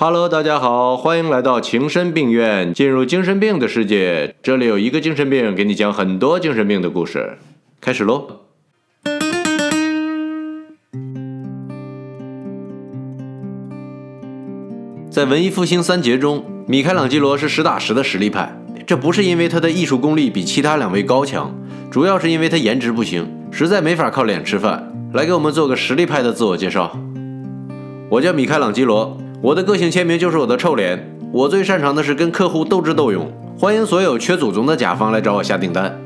Hello，大家好，欢迎来到情深病院，进入精神病的世界。这里有一个精神病，给你讲很多精神病的故事。开始喽。在文艺复兴三杰中，米开朗基罗是实打实的实力派。这不是因为他的艺术功力比其他两位高强，主要是因为他颜值不行，实在没法靠脸吃饭。来给我们做个实力派的自我介绍。我叫米开朗基罗，我的个性签名就是我的臭脸。我最擅长的是跟客户斗智斗勇。欢迎所有缺祖宗的甲方来找我下订单。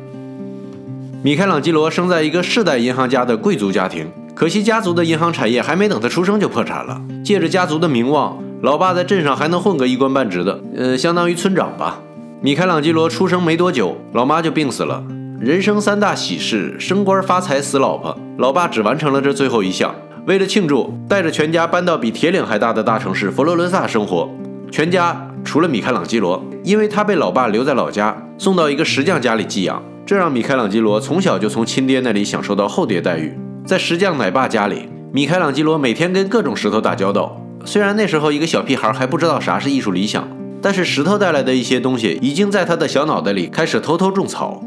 米开朗基罗生在一个世代银行家的贵族家庭，可惜家族的银行产业还没等他出生就破产了。借着家族的名望，老爸在镇上还能混个一官半职的，呃，相当于村长吧。米开朗基罗出生没多久，老妈就病死了。人生三大喜事：升官发财、死老婆。老爸只完成了这最后一项。为了庆祝，带着全家搬到比铁岭还大的大城市佛罗伦萨生活。全家除了米开朗基罗，因为他被老爸留在老家，送到一个石匠家里寄养，这让米开朗基罗从小就从亲爹那里享受到后爹待遇。在石匠奶爸家里，米开朗基罗每天跟各种石头打交道。虽然那时候一个小屁孩还不知道啥是艺术理想，但是石头带来的一些东西已经在他的小脑袋里开始偷偷种草。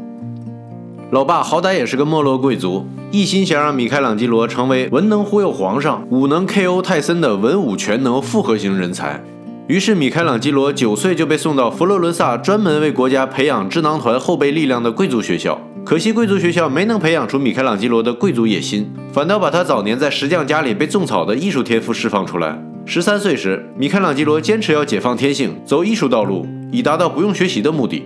老爸好歹也是个没落贵族，一心想让米开朗基罗成为文能忽悠皇上、武能 KO 泰森的文武全能复合型人才。于是，米开朗基罗九岁就被送到佛罗伦萨专门为国家培养智囊团后备力量的贵族学校。可惜，贵族学校没能培养出米开朗基罗的贵族野心，反倒把他早年在石匠家里被种草的艺术天赋释放出来。十三岁时，米开朗基罗坚持要解放天性，走艺术道路，以达到不用学习的目的。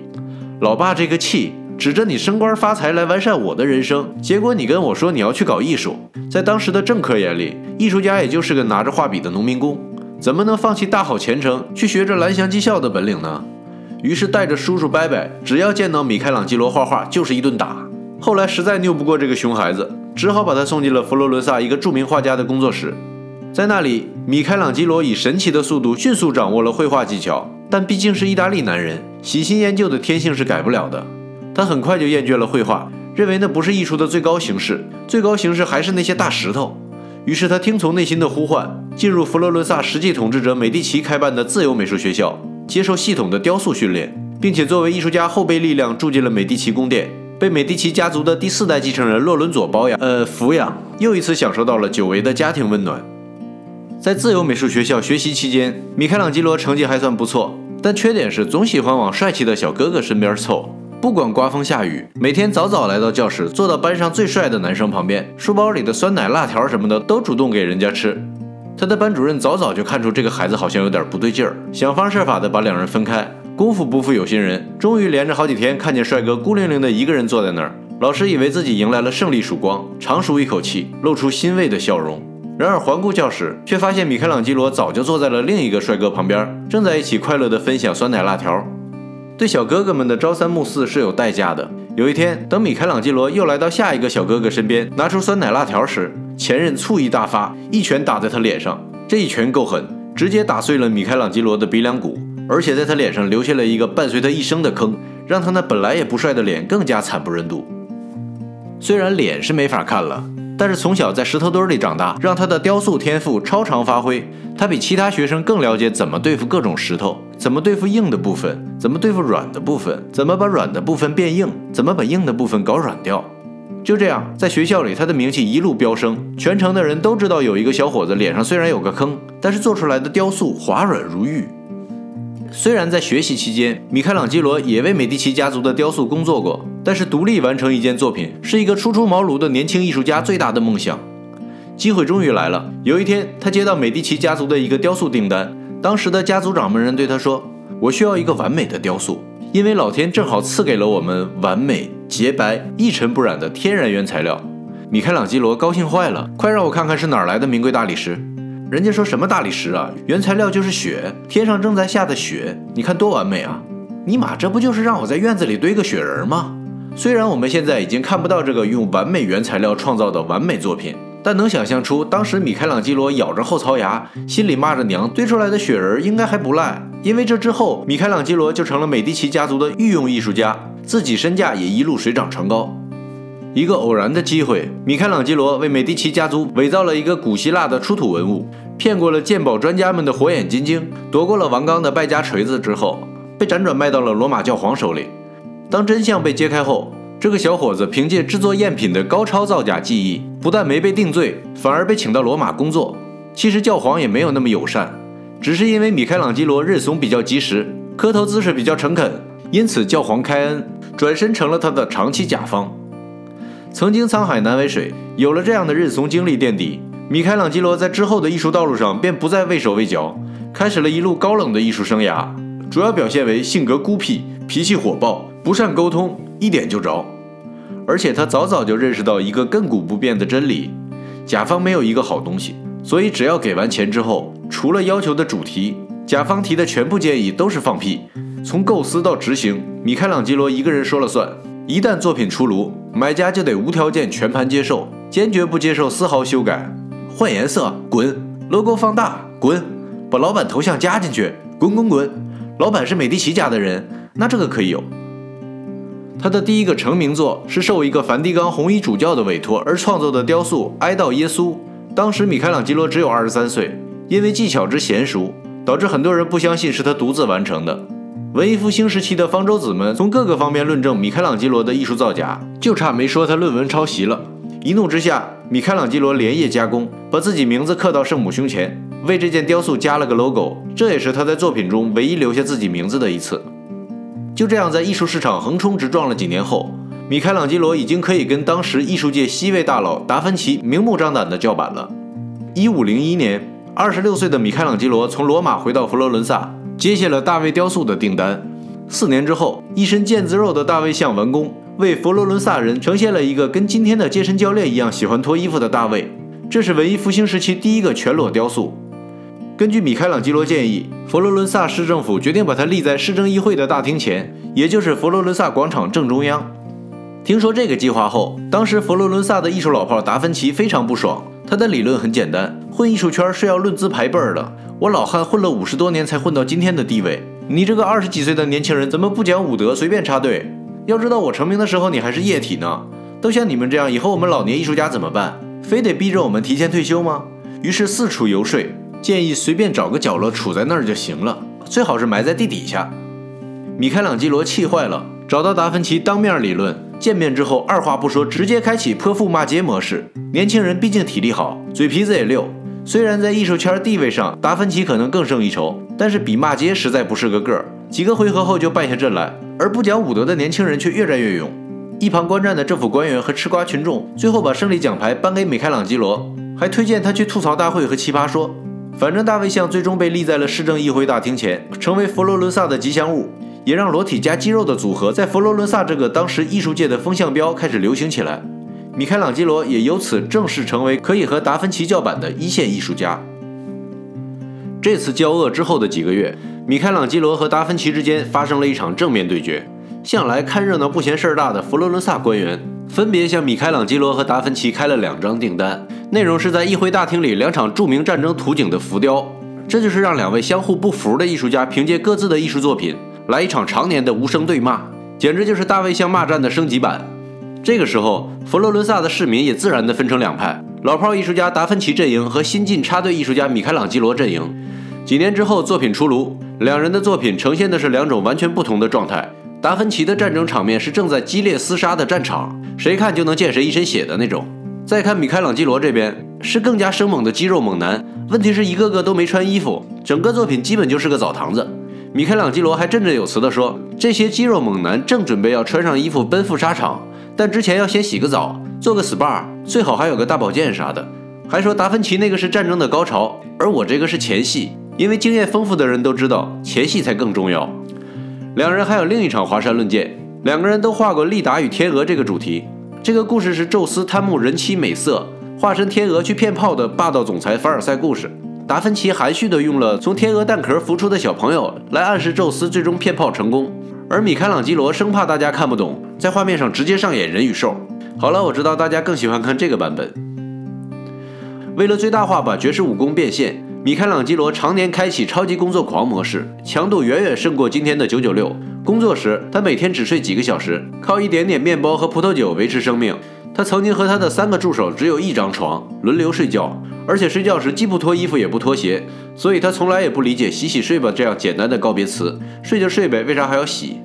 老爸这个气。指着你升官发财来完善我的人生，结果你跟我说你要去搞艺术。在当时的政客眼里，艺术家也就是个拿着画笔的农民工，怎么能放弃大好前程去学着蓝翔技校的本领呢？于是带着叔叔伯伯，只要见到米开朗基罗画画就是一顿打。后来实在拗不过这个熊孩子，只好把他送进了佛罗伦萨一个著名画家的工作室。在那里，米开朗基罗以神奇的速度迅速掌握了绘画技巧，但毕竟是意大利男人，喜新厌旧的天性是改不了的。他很快就厌倦了绘画，认为那不是艺术的最高形式，最高形式还是那些大石头。于是他听从内心的呼唤，进入佛罗伦萨实际统治者美第奇开办的自由美术学校，接受系统的雕塑训练，并且作为艺术家后备力量住进了美第奇宫殿，被美第奇家族的第四代继承人洛伦佐包养，呃，抚养，又一次享受到了久违的家庭温暖。在自由美术学校学习期间，米开朗基罗成绩还算不错，但缺点是总喜欢往帅气的小哥哥身边凑。不管刮风下雨，每天早早来到教室，坐到班上最帅的男生旁边，书包里的酸奶、辣条什么的都主动给人家吃。他的班主任早早就看出这个孩子好像有点不对劲儿，想方设法的把两人分开。功夫不负有心人，终于连着好几天看见帅哥孤零零的一个人坐在那儿。老师以为自己迎来了胜利曙光，长舒一口气，露出欣慰的笑容。然而环顾教室，却发现米开朗基罗早就坐在了另一个帅哥旁边，正在一起快乐的分享酸奶辣条。对小哥哥们的朝三暮四是有代价的。有一天，等米开朗基罗又来到下一个小哥哥身边，拿出酸奶辣条时，前任醋意大发，一拳打在他脸上。这一拳够狠，直接打碎了米开朗基罗的鼻梁骨，而且在他脸上留下了一个伴随他一生的坑，让他那本来也不帅的脸更加惨不忍睹。虽然脸是没法看了。但是从小在石头堆里长大，让他的雕塑天赋超常发挥。他比其他学生更了解怎么对付各种石头，怎么对付硬的部分，怎么对付软的部分，怎么把软的部分变硬，怎么把硬的部分搞软掉。就这样，在学校里，他的名气一路飙升，全城的人都知道有一个小伙子脸上虽然有个坑，但是做出来的雕塑滑软如玉。虽然在学习期间，米开朗基罗也为美第奇家族的雕塑工作过，但是独立完成一件作品是一个初出茅庐的年轻艺术家最大的梦想。机会终于来了，有一天，他接到美第奇家族的一个雕塑订单。当时的家族掌门人对他说：“我需要一个完美的雕塑，因为老天正好赐给了我们完美、洁白、一尘不染的天然原材料。”米开朗基罗高兴坏了，快让我看看是哪来的名贵大理石。人家说什么大理石啊？原材料就是雪，天上正在下的雪，你看多完美啊！尼玛，这不就是让我在院子里堆个雪人吗？虽然我们现在已经看不到这个用完美原材料创造的完美作品，但能想象出当时米开朗基罗咬着后槽牙，心里骂着娘，堆出来的雪人应该还不赖。因为这之后，米开朗基罗就成了美第奇家族的御用艺术家，自己身价也一路水涨船高。一个偶然的机会，米开朗基罗为美第奇家族伪造了一个古希腊的出土文物。骗过了鉴宝专家们的火眼金睛，夺过了王刚的败家锤子之后，被辗转卖到了罗马教皇手里。当真相被揭开后，这个小伙子凭借制作赝品的高超造假技艺，不但没被定罪，反而被请到罗马工作。其实教皇也没有那么友善，只是因为米开朗基罗认怂比较及时，磕头姿势比较诚恳，因此教皇开恩，转身成了他的长期甲方。曾经沧海难为水，有了这样的认怂经历垫底。米开朗基罗在之后的艺术道路上便不再畏手畏脚，开始了一路高冷的艺术生涯，主要表现为性格孤僻、脾气火爆、不善沟通，一点就着。而且他早早就认识到一个亘古不变的真理：甲方没有一个好东西。所以只要给完钱之后，除了要求的主题，甲方提的全部建议都是放屁。从构思到执行，米开朗基罗一个人说了算。一旦作品出炉，买家就得无条件全盘接受，坚决不接受丝毫修改。换颜色，滚；logo 放大，滚；把老板头像加进去，滚滚滚。老板是美第奇家的人，那这个可以有。他的第一个成名作是受一个梵蒂冈红衣主教的委托而创作的雕塑《哀悼耶稣》。当时米开朗基罗只有二十三岁，因为技巧之娴熟，导致很多人不相信是他独自完成的。文艺复兴时期的方舟子们从各个方面论证米开朗基罗的艺术造假，就差没说他论文抄袭了。一怒之下，米开朗基罗连夜加工，把自己名字刻到圣母胸前，为这件雕塑加了个 logo。这也是他在作品中唯一留下自己名字的一次。就这样，在艺术市场横冲直撞了几年后，米开朗基罗已经可以跟当时艺术界 C 位大佬达芬奇明目张胆的叫板了。一五零一年，二十六岁的米开朗基罗从罗马回到佛罗伦萨，接下了大卫雕塑的订单。四年之后，一身腱子肉的大卫像完工。为佛罗伦萨人呈现了一个跟今天的健身教练一样喜欢脱衣服的大卫，这是文艺复兴时期第一个全裸雕塑。根据米开朗基罗建议，佛罗伦萨市政府决定把它立在市政议会的大厅前，也就是佛罗伦萨广场正中央。听说这个计划后，当时佛罗伦萨的艺术老炮达芬奇非常不爽。他的理论很简单：混艺术圈是要论资排辈的。我老汉混了五十多年才混到今天的地位，你这个二十几岁的年轻人怎么不讲武德，随便插队？要知道我成名的时候你还是液体呢，都像你们这样，以后我们老年艺术家怎么办？非得逼着我们提前退休吗？于是四处游说，建议随便找个角落杵在那儿就行了，最好是埋在地底下。米开朗基罗气坏了，找到达芬奇当面理论。见面之后，二话不说，直接开启泼妇骂街模式。年轻人毕竟体力好，嘴皮子也溜，虽然在艺术圈地位上达芬奇可能更胜一筹，但是比骂街实在不是个个儿。几个回合后就败下阵来。而不讲武德的年轻人却越战越勇，一旁观战的政府官员和吃瓜群众最后把胜利奖牌颁给米开朗基罗，还推荐他去吐槽大会和奇葩说。反正大卫像最终被立在了市政议会大厅前，成为佛罗伦萨的吉祥物，也让裸体加肌肉的组合在佛罗伦萨这个当时艺术界的风向标开始流行起来。米开朗基罗也由此正式成为可以和达芬奇叫板的一线艺术家。这次交恶之后的几个月。米开朗基罗和达芬奇之间发生了一场正面对决。向来看热闹不嫌事儿大的佛罗伦萨官员分别向米开朗基罗和达芬奇开了两张订单，内容是在议会大厅里两场著名战争图景的浮雕。这就是让两位相互不服的艺术家凭借各自的艺术作品来一场常年的无声对骂，简直就是大卫像骂战的升级版。这个时候，佛罗伦萨的市民也自然的分成两派：老炮艺术家达芬奇阵营和新晋插队艺术家米开朗基罗阵营。几年之后，作品出炉。两人的作品呈现的是两种完全不同的状态。达芬奇的战争场面是正在激烈厮杀的战场，谁看就能见谁一身血的那种。再看米开朗基罗这边，是更加生猛的肌肉猛男。问题是一个个都没穿衣服，整个作品基本就是个澡堂子。米开朗基罗还振振有词地说，这些肌肉猛男正准备要穿上衣服奔赴沙场，但之前要先洗个澡，做个 SPA，最好还有个大保健啥的。还说达芬奇那个是战争的高潮，而我这个是前戏。因为经验丰富的人都知道，前戏才更重要。两人还有另一场华山论剑，两个人都画过利达与天鹅这个主题。这个故事是宙斯贪慕人妻美色，化身天鹅去骗炮的霸道总裁凡尔赛故事。达芬奇含蓄地用了从天鹅蛋壳孵出的小朋友来暗示宙斯最终骗炮成功，而米开朗基罗生怕大家看不懂，在画面上直接上演人与兽。好了，我知道大家更喜欢看这个版本。为了最大化把绝世武功变现。米开朗基罗常年开启超级工作狂模式，强度远远胜过今天的九九六。工作时，他每天只睡几个小时，靠一点点面包和葡萄酒维持生命。他曾经和他的三个助手只有一张床，轮流睡觉，而且睡觉时既不脱衣服也不脱鞋，所以他从来也不理解“洗洗睡吧”这样简单的告别词。睡就睡呗，为啥还要洗？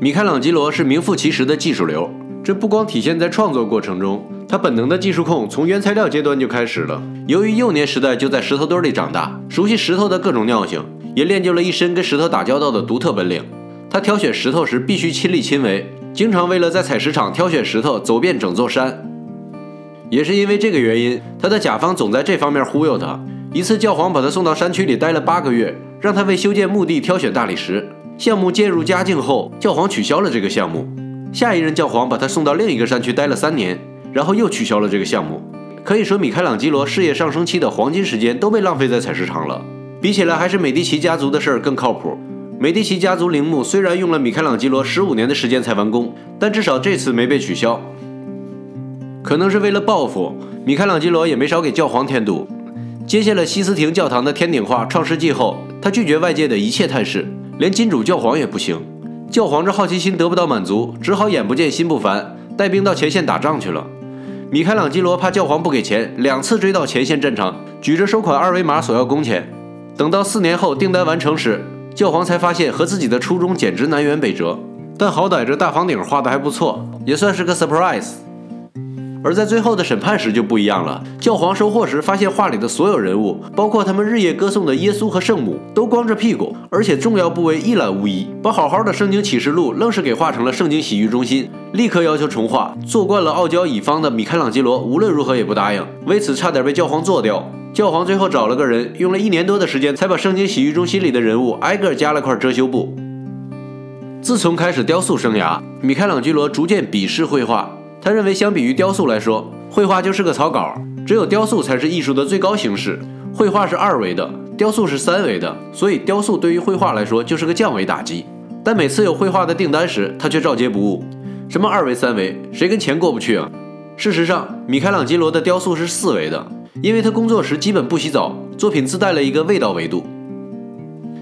米开朗基罗是名副其实的技术流，这不光体现在创作过程中，他本能的技术控从原材料阶段就开始了。由于幼年时代就在石头堆里长大，熟悉石头的各种尿性，也练就了一身跟石头打交道的独特本领。他挑选石头时必须亲力亲为，经常为了在采石场挑选石头，走遍整座山。也是因为这个原因，他的甲方总在这方面忽悠他。一次，教皇把他送到山区里待了八个月，让他为修建墓地挑选大理石。项目渐入佳境后，教皇取消了这个项目。下一任教皇把他送到另一个山区待了三年，然后又取消了这个项目。可以说，米开朗基罗事业上升期的黄金时间都被浪费在采石场了。比起来，还是美第奇家族的事儿更靠谱。美第奇家族陵墓虽然用了米开朗基罗十五年的时间才完工，但至少这次没被取消。可能是为了报复，米开朗基罗也没少给教皇添堵。接下了西斯廷教堂的天顶画《创世纪》后，他拒绝外界的一切探视，连金主教皇也不行。教皇这好奇心得不到满足，只好眼不见心不烦，带兵到前线打仗去了。米开朗基罗怕教皇不给钱，两次追到前线战场，举着收款二维码索要工钱。等到四年后订单完成时，教皇才发现和自己的初衷简直南辕北辙。但好歹这大房顶画的还不错，也算是个 surprise。而在最后的审判时就不一样了。教皇收货时发现画里的所有人物，包括他们日夜歌颂的耶稣和圣母，都光着屁股，而且重要部位一览无遗。把好好的圣经启示录愣是给画成了圣经洗浴中心，立刻要求重画。做惯了傲娇乙方的米开朗基罗无论如何也不答应，为此差点被教皇做掉。教皇最后找了个人，用了一年多的时间才把圣经洗浴中心里的人物挨个加了块遮羞布。自从开始雕塑生涯，米开朗基罗逐渐鄙视绘画。他认为，相比于雕塑来说，绘画就是个草稿，只有雕塑才是艺术的最高形式。绘画是二维的，雕塑是三维的，所以雕塑对于绘画来说就是个降维打击。但每次有绘画的订单时，他却照接不误。什么二维、三维，谁跟钱过不去啊？事实上，米开朗基罗的雕塑是四维的，因为他工作时基本不洗澡，作品自带了一个味道维度。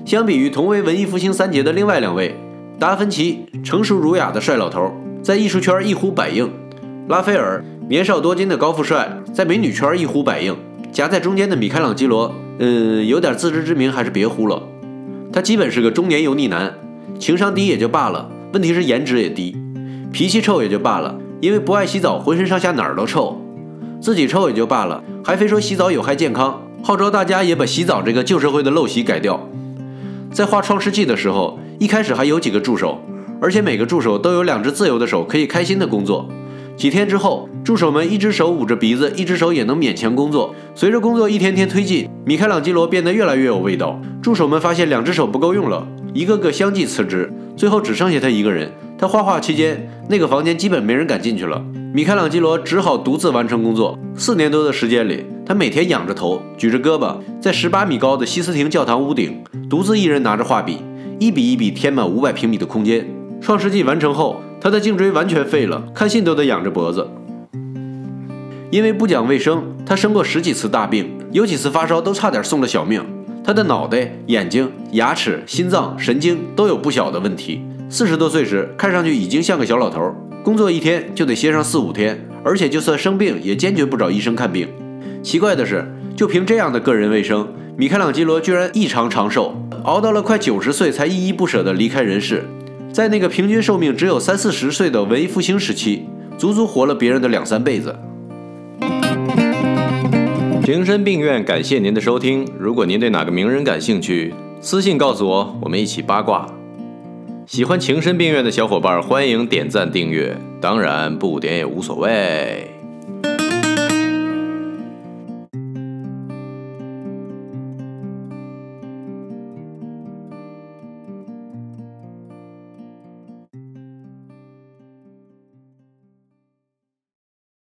相比于同为文艺复兴三杰的另外两位，达芬奇成熟儒雅的帅老头，在艺术圈一呼百应。拉斐尔年少多金的高富帅，在美女圈一呼百应；夹在中间的米开朗基罗，嗯，有点自知之明，还是别呼了。他基本是个中年油腻男，情商低也就罢了，问题是颜值也低；脾气臭也就罢了，因为不爱洗澡，浑身上下哪儿都臭；自己臭也就罢了，还非说洗澡有害健康，号召大家也把洗澡这个旧社会的陋习改掉。在画《创世纪》的时候，一开始还有几个助手，而且每个助手都有两只自由的手，可以开心的工作。几天之后，助手们一只手捂着鼻子，一只手也能勉强工作。随着工作一天天推进，米开朗基罗变得越来越有味道。助手们发现两只手不够用了，一个个相继辞职，最后只剩下他一个人。他画画期间，那个房间基本没人敢进去了。米开朗基罗只好独自完成工作。四年多的时间里，他每天仰着头，举着胳膊，在十八米高的西斯廷教堂屋顶，独自一人拿着画笔，一笔一笔填满五百平米的空间。创世纪完成后。他的颈椎完全废了，看信都得仰着脖子。因为不讲卫生，他生过十几次大病，有几次发烧都差点送了小命。他的脑袋、眼睛、牙齿、心脏、神经都有不小的问题。四十多岁时，看上去已经像个小老头，工作一天就得歇上四五天，而且就算生病也坚决不找医生看病。奇怪的是，就凭这样的个人卫生，米开朗基罗居然异常长寿，熬到了快九十岁才依依不舍地离开人世。在那个平均寿命只有三四十岁的文艺复兴时期，足足活了别人的两三辈子。情深病院，感谢您的收听。如果您对哪个名人感兴趣，私信告诉我，我们一起八卦。喜欢情深病院的小伙伴，欢迎点赞订阅，当然不点也无所谓。